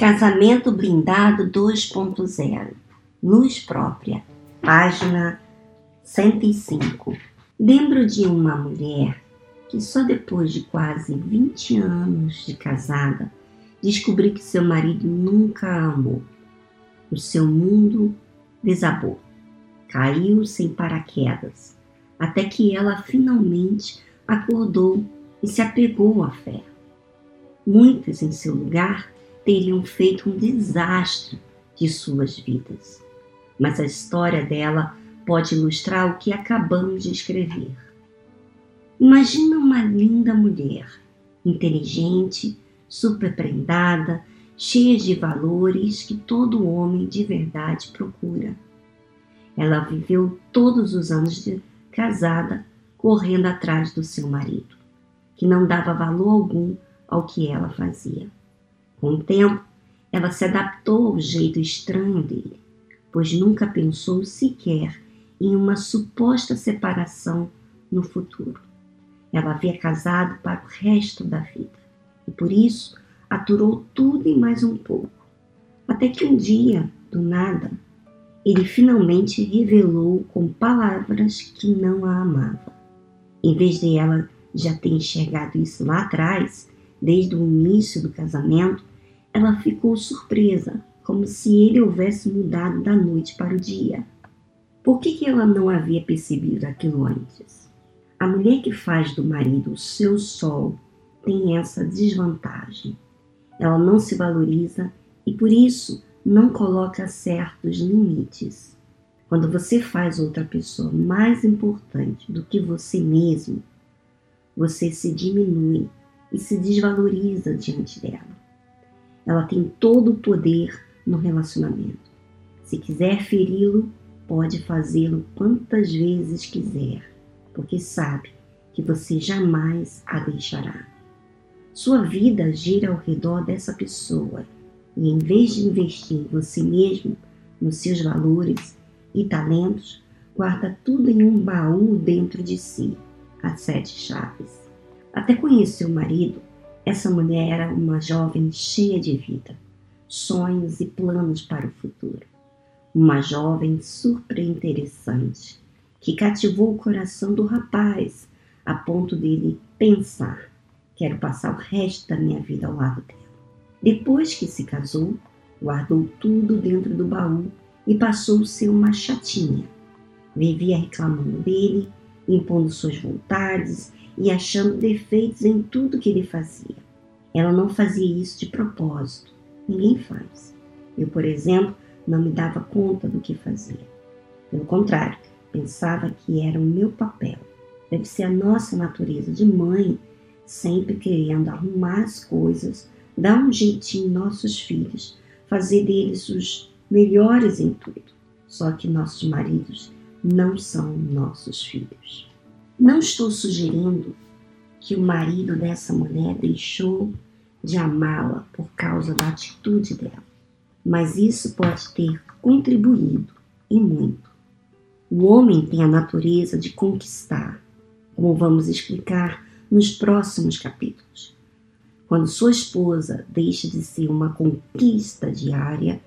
Casamento Blindado 2.0 Luz Própria, página 105. Lembro de uma mulher que só depois de quase 20 anos de casada descobriu que seu marido nunca a amou. O seu mundo desabou, caiu sem paraquedas, até que ela finalmente acordou e se apegou à fé. Muitas em seu lugar teriam feito um desastre de suas vidas. Mas a história dela pode ilustrar o que acabamos de escrever. Imagina uma linda mulher, inteligente, superprendada, cheia de valores que todo homem de verdade procura. Ela viveu todos os anos de casada correndo atrás do seu marido, que não dava valor algum ao que ela fazia. Com o tempo, ela se adaptou ao jeito estranho dele, pois nunca pensou sequer em uma suposta separação no futuro. Ela havia casado para o resto da vida e por isso aturou tudo e mais um pouco. Até que um dia, do nada, ele finalmente revelou com palavras que não a amava. Em vez de ela já ter enxergado isso lá atrás, desde o início do casamento, ela ficou surpresa, como se ele houvesse mudado da noite para o dia. Por que, que ela não havia percebido aquilo antes? A mulher que faz do marido o seu sol tem essa desvantagem. Ela não se valoriza e por isso não coloca certos limites. Quando você faz outra pessoa mais importante do que você mesmo, você se diminui e se desvaloriza diante dela. Ela tem todo o poder no relacionamento. Se quiser feri-lo, pode fazê-lo quantas vezes quiser, porque sabe que você jamais a deixará. Sua vida gira ao redor dessa pessoa e, em vez de investir em você mesmo, nos seus valores e talentos, guarda tudo em um baú dentro de si, as sete chaves. Até conhecer o marido, essa mulher era uma jovem cheia de vida, sonhos e planos para o futuro. Uma jovem super interessante, que cativou o coração do rapaz a ponto dele pensar: quero passar o resto da minha vida ao lado dela. Depois que se casou, guardou tudo dentro do baú e passou a ser uma chatinha. Vivia reclamando dele, impondo suas vontades e achando defeitos em tudo que ele fazia. Ela não fazia isso de propósito. Ninguém faz. Eu, por exemplo, não me dava conta do que fazia. Pelo contrário, pensava que era o meu papel. Deve ser a nossa natureza de mãe, sempre querendo arrumar as coisas, dar um jeitinho em nossos filhos, fazer deles os melhores em tudo. Só que nossos maridos não são nossos filhos. Não estou sugerindo que o marido dessa mulher deixou de amá-la por causa da atitude dela, mas isso pode ter contribuído e muito. O homem tem a natureza de conquistar, como vamos explicar nos próximos capítulos. Quando sua esposa deixa de ser uma conquista diária,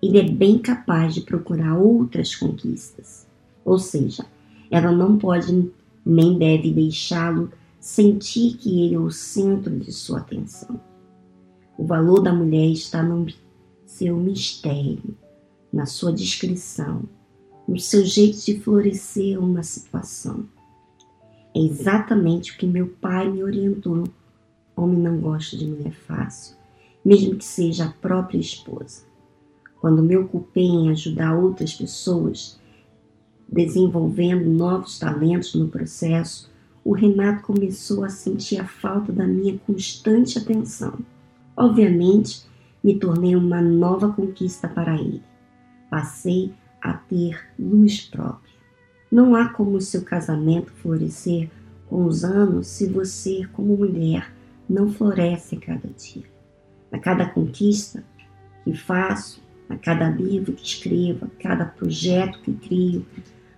ele é bem capaz de procurar outras conquistas. Ou seja, ela não pode nem deve deixá-lo sentir que ele é o centro de sua atenção. O valor da mulher está no seu mistério, na sua descrição, no seu jeito de florescer uma situação. É exatamente o que meu pai me orientou. Homem não gosta de mulher fácil, mesmo que seja a própria esposa. Quando me ocupei em ajudar outras pessoas, desenvolvendo novos talentos no processo, o Renato começou a sentir a falta da minha constante atenção. Obviamente, me tornei uma nova conquista para ele. Passei a ter luz própria. Não há como o seu casamento florescer com os anos se você, como mulher, não floresce a cada dia. A cada conquista que faço, a cada livro que escrevo, a cada projeto que crio,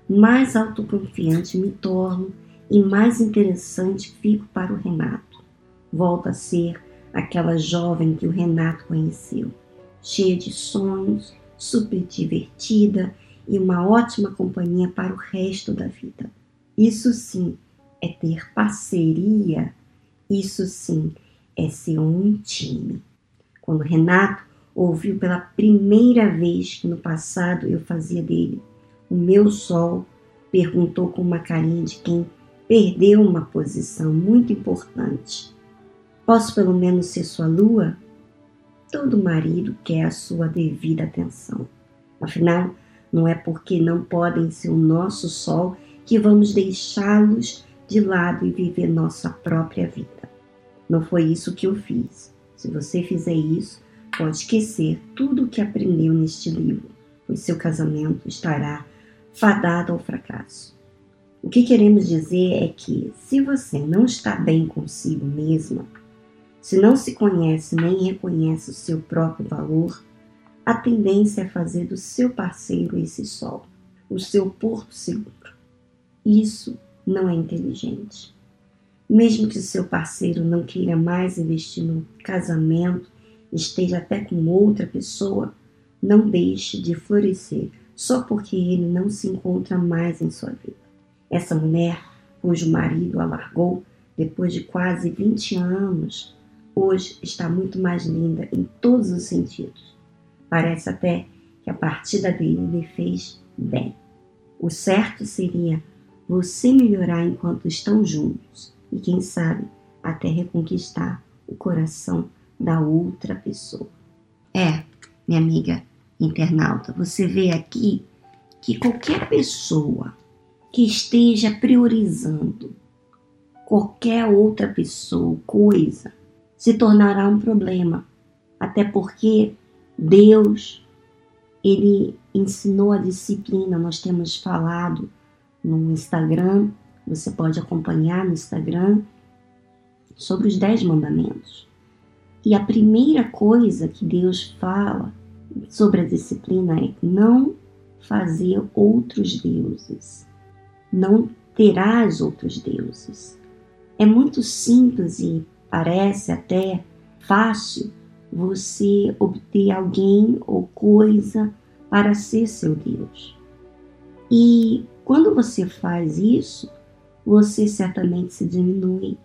mais autoconfiante me torno e mais interessante fico para o Renato. Volto a ser aquela jovem que o Renato conheceu. cheia de sonhos, super divertida e uma ótima companhia para o resto da vida. Isso sim é ter parceria, isso sim é ser um time. Quando Renato ouviu pela primeira vez que no passado eu fazia dele o meu sol, perguntou com uma carinha de quem perdeu uma posição muito importante. Posso pelo menos ser sua lua? Todo marido quer a sua devida atenção. Afinal, não é porque não podem ser o nosso sol que vamos deixá-los de lado e viver nossa própria vida. Não foi isso que eu fiz. Se você fizer isso, pode esquecer tudo o que aprendeu neste livro, pois seu casamento estará fadado ao fracasso. O que queremos dizer é que, se você não está bem consigo mesma, se não se conhece nem reconhece o seu próprio valor, a tendência é fazer do seu parceiro esse sol, o seu porto seguro. Isso não é inteligente. Mesmo que seu parceiro não queira mais investir no casamento, esteja até com outra pessoa, não deixe de florescer só porque ele não se encontra mais em sua vida. Essa mulher, cujo marido a largou depois de quase 20 anos, hoje está muito mais linda em todos os sentidos. Parece até que a partida dele lhe fez bem. O certo seria você melhorar enquanto estão juntos e, quem sabe, até reconquistar o coração da outra pessoa. É, minha amiga internauta, você vê aqui que qualquer pessoa que esteja priorizando qualquer outra pessoa, coisa, se tornará um problema. Até porque Deus, ele ensinou a disciplina, nós temos falado no Instagram, você pode acompanhar no Instagram sobre os dez mandamentos. E a primeira coisa que Deus fala sobre a disciplina é não fazer outros deuses. Não terás outros deuses. É muito simples e parece até fácil você obter alguém ou coisa para ser seu Deus. E quando você faz isso, você certamente se diminui,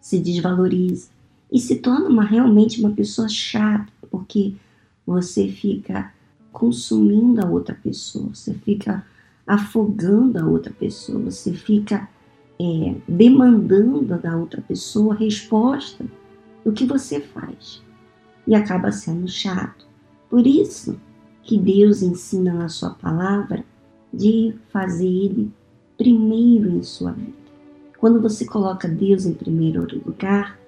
se desvaloriza e se torna uma, realmente uma pessoa chata, porque você fica consumindo a outra pessoa, você fica afogando a outra pessoa, você fica é, demandando da outra pessoa resposta do que você faz e acaba sendo chato. Por isso que Deus ensina na sua palavra de fazer ele primeiro em sua vida. Quando você coloca Deus em primeiro lugar,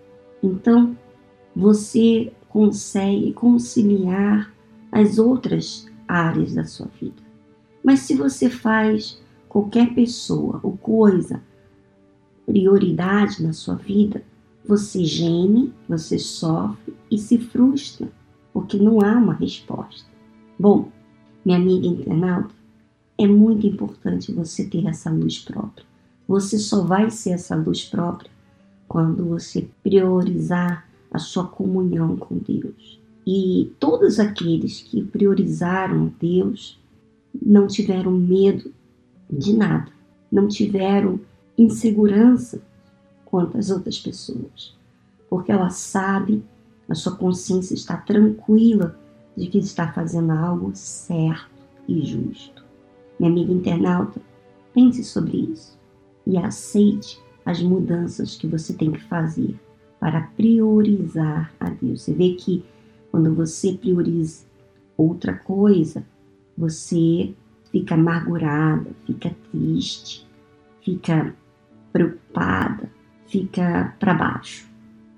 então você consegue conciliar as outras áreas da sua vida. Mas se você faz qualquer pessoa ou coisa prioridade na sua vida, você geme, você sofre e se frustra, porque não há uma resposta. Bom, minha amiga internauta, é muito importante você ter essa luz própria. Você só vai ser essa luz própria quando você priorizar a sua comunhão com Deus. E todos aqueles que priorizaram Deus não tiveram medo de nada, não tiveram insegurança quanto às outras pessoas, porque ela sabe, a sua consciência está tranquila de que está fazendo algo certo e justo. Minha amiga internauta, pense sobre isso e aceite as mudanças que você tem que fazer para priorizar a Deus. Você vê que quando você prioriza outra coisa, você fica amargurada, fica triste, fica preocupada, fica para baixo.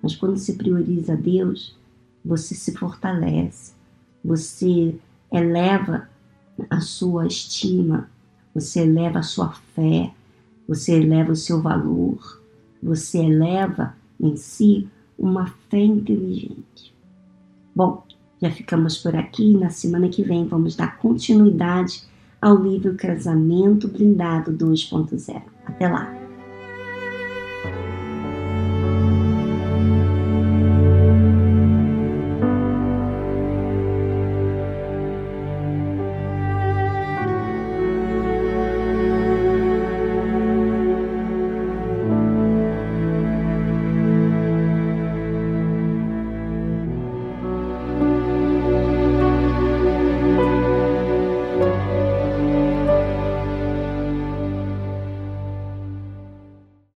Mas quando você prioriza Deus, você se fortalece, você eleva a sua estima, você eleva a sua fé, você eleva o seu valor, você eleva em si uma fé inteligente. Bom, já ficamos por aqui. Na semana que vem vamos dar continuidade ao livro Casamento Blindado 2.0. Até lá!